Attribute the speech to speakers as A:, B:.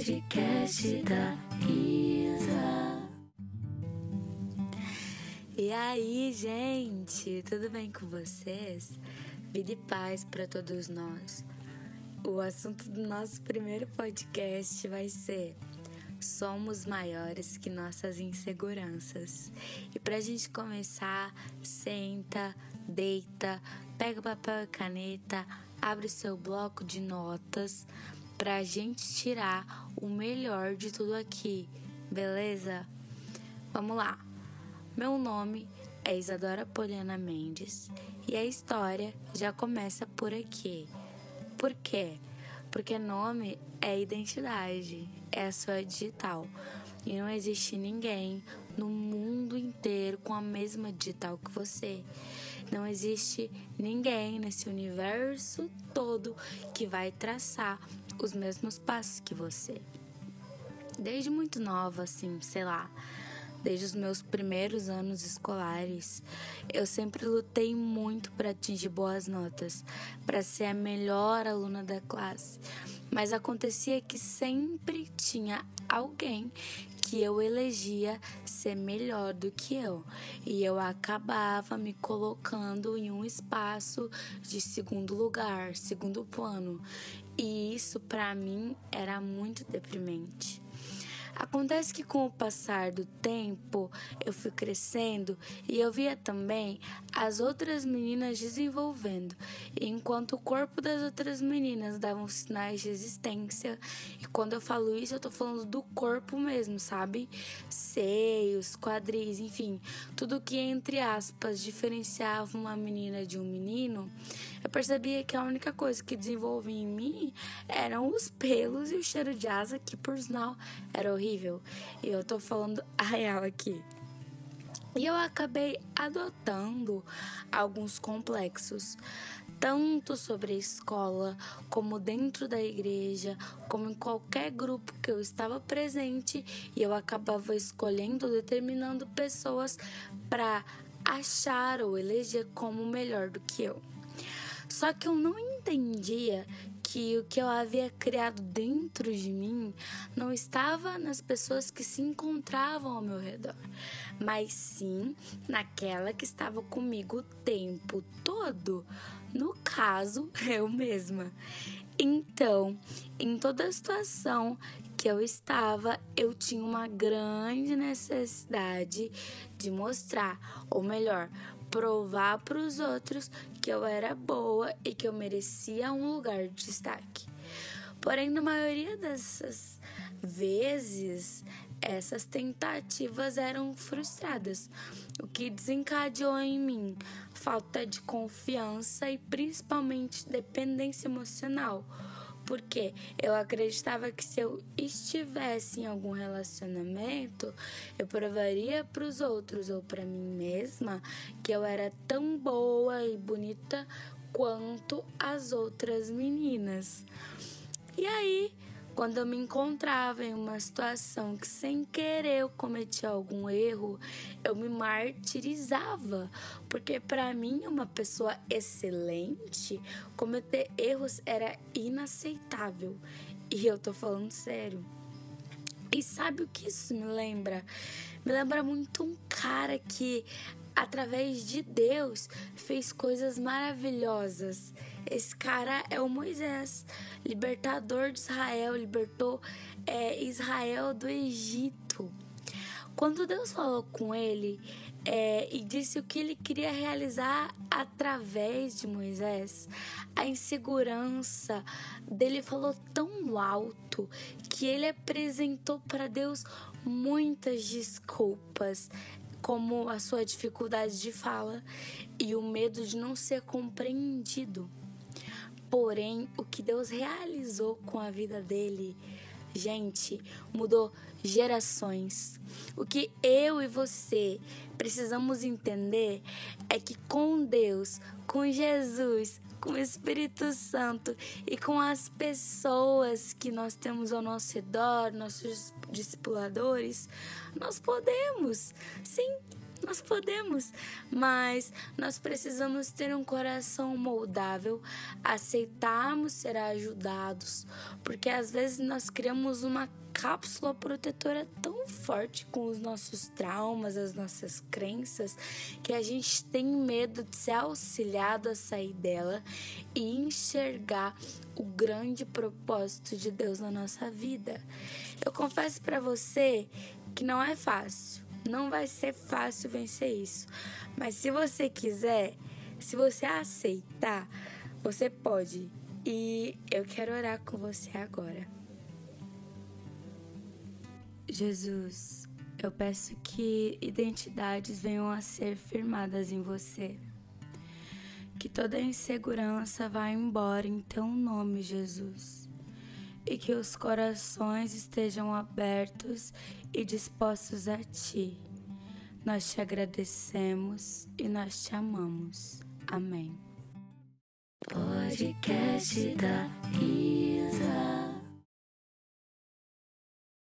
A: podcast da Isa. E aí, gente, tudo bem com vocês? Vida e paz para todos nós. O assunto do nosso primeiro podcast vai ser Somos maiores que nossas inseguranças. E para a gente começar, senta, deita, pega papel e caneta, abre o seu bloco de notas para a gente tirar o melhor de tudo aqui, beleza? Vamos lá. Meu nome é Isadora Poliana Mendes e a história já começa por aqui. Por quê? Porque nome é identidade, é a sua digital. E não existe ninguém no mundo inteiro com a mesma digital que você. Não existe ninguém nesse universo todo que vai traçar os mesmos passos que você. Desde muito nova, assim, sei lá, desde os meus primeiros anos escolares, eu sempre lutei muito para atingir boas notas, para ser a melhor aluna da classe. Mas acontecia que sempre tinha alguém que eu elegia ser melhor do que eu, e eu acabava me colocando em um espaço de segundo lugar, segundo plano. E isso para mim era muito deprimente. Acontece que com o passar do tempo eu fui crescendo e eu via também as outras meninas desenvolvendo, enquanto o corpo das outras meninas davam sinais de existência. E quando eu falo isso, eu tô falando do corpo mesmo, sabe? Seios, quadris, enfim, tudo que entre aspas diferenciava uma menina de um menino. Eu percebia que a única coisa que desenvolvia em mim eram os pelos e o cheiro de asa, que por sinal era horrível. E eu tô falando a real aqui. E eu acabei adotando alguns complexos, tanto sobre a escola, como dentro da igreja, como em qualquer grupo que eu estava presente, e eu acabava escolhendo, determinando pessoas para achar ou eleger como melhor do que eu. Só que eu não entendia que o que eu havia criado dentro de mim não estava nas pessoas que se encontravam ao meu redor, mas sim naquela que estava comigo o tempo todo. No caso, eu mesma. Então, em toda a situação que eu estava, eu tinha uma grande necessidade de mostrar, ou melhor, provar para os outros que eu era boa e que eu merecia um lugar de destaque. Porém, na maioria dessas vezes, essas tentativas eram frustradas, o que desencadeou em mim falta de confiança e principalmente dependência emocional porque eu acreditava que se eu estivesse em algum relacionamento, eu provaria para os outros ou para mim mesma que eu era tão boa e bonita quanto as outras meninas. E aí, quando eu me encontrava em uma situação que sem querer eu cometia algum erro, eu me martirizava, porque para mim uma pessoa excelente cometer erros era inaceitável. E eu tô falando sério. E sabe o que isso me lembra? Me lembra muito um cara que através de Deus, fez coisas maravilhosas. Esse cara é o Moisés, libertador de Israel, libertou é, Israel do Egito. Quando Deus falou com ele é, e disse o que ele queria realizar através de Moisés, a insegurança dele falou tão alto que ele apresentou para Deus muitas desculpas como a sua dificuldade de fala e o medo de não ser compreendido. Porém, o que Deus realizou com a vida dele, gente, mudou gerações. O que eu e você precisamos entender é que com Deus, com Jesus, com o Espírito Santo e com as pessoas que nós temos ao nosso redor, nossos discipuladores, nós podemos, sim, Nós podemos, mas nós precisamos ter um coração moldável, aceitarmos ser ajudados, porque às vezes nós criamos uma cápsula protetora tão forte com os nossos traumas, as nossas crenças, que a gente tem medo de ser auxiliado a sair dela e enxergar o grande propósito de Deus na nossa vida. Eu confesso para você que não é fácil, não vai ser fácil vencer isso, mas se você quiser, se você aceitar, você pode. E eu quero orar com você agora. Jesus, eu peço que identidades venham a ser firmadas em você. Que toda insegurança vá embora em teu nome, Jesus. E que os corações estejam abertos e dispostos a ti. Nós te agradecemos e nós te amamos. Amém. Podcast da.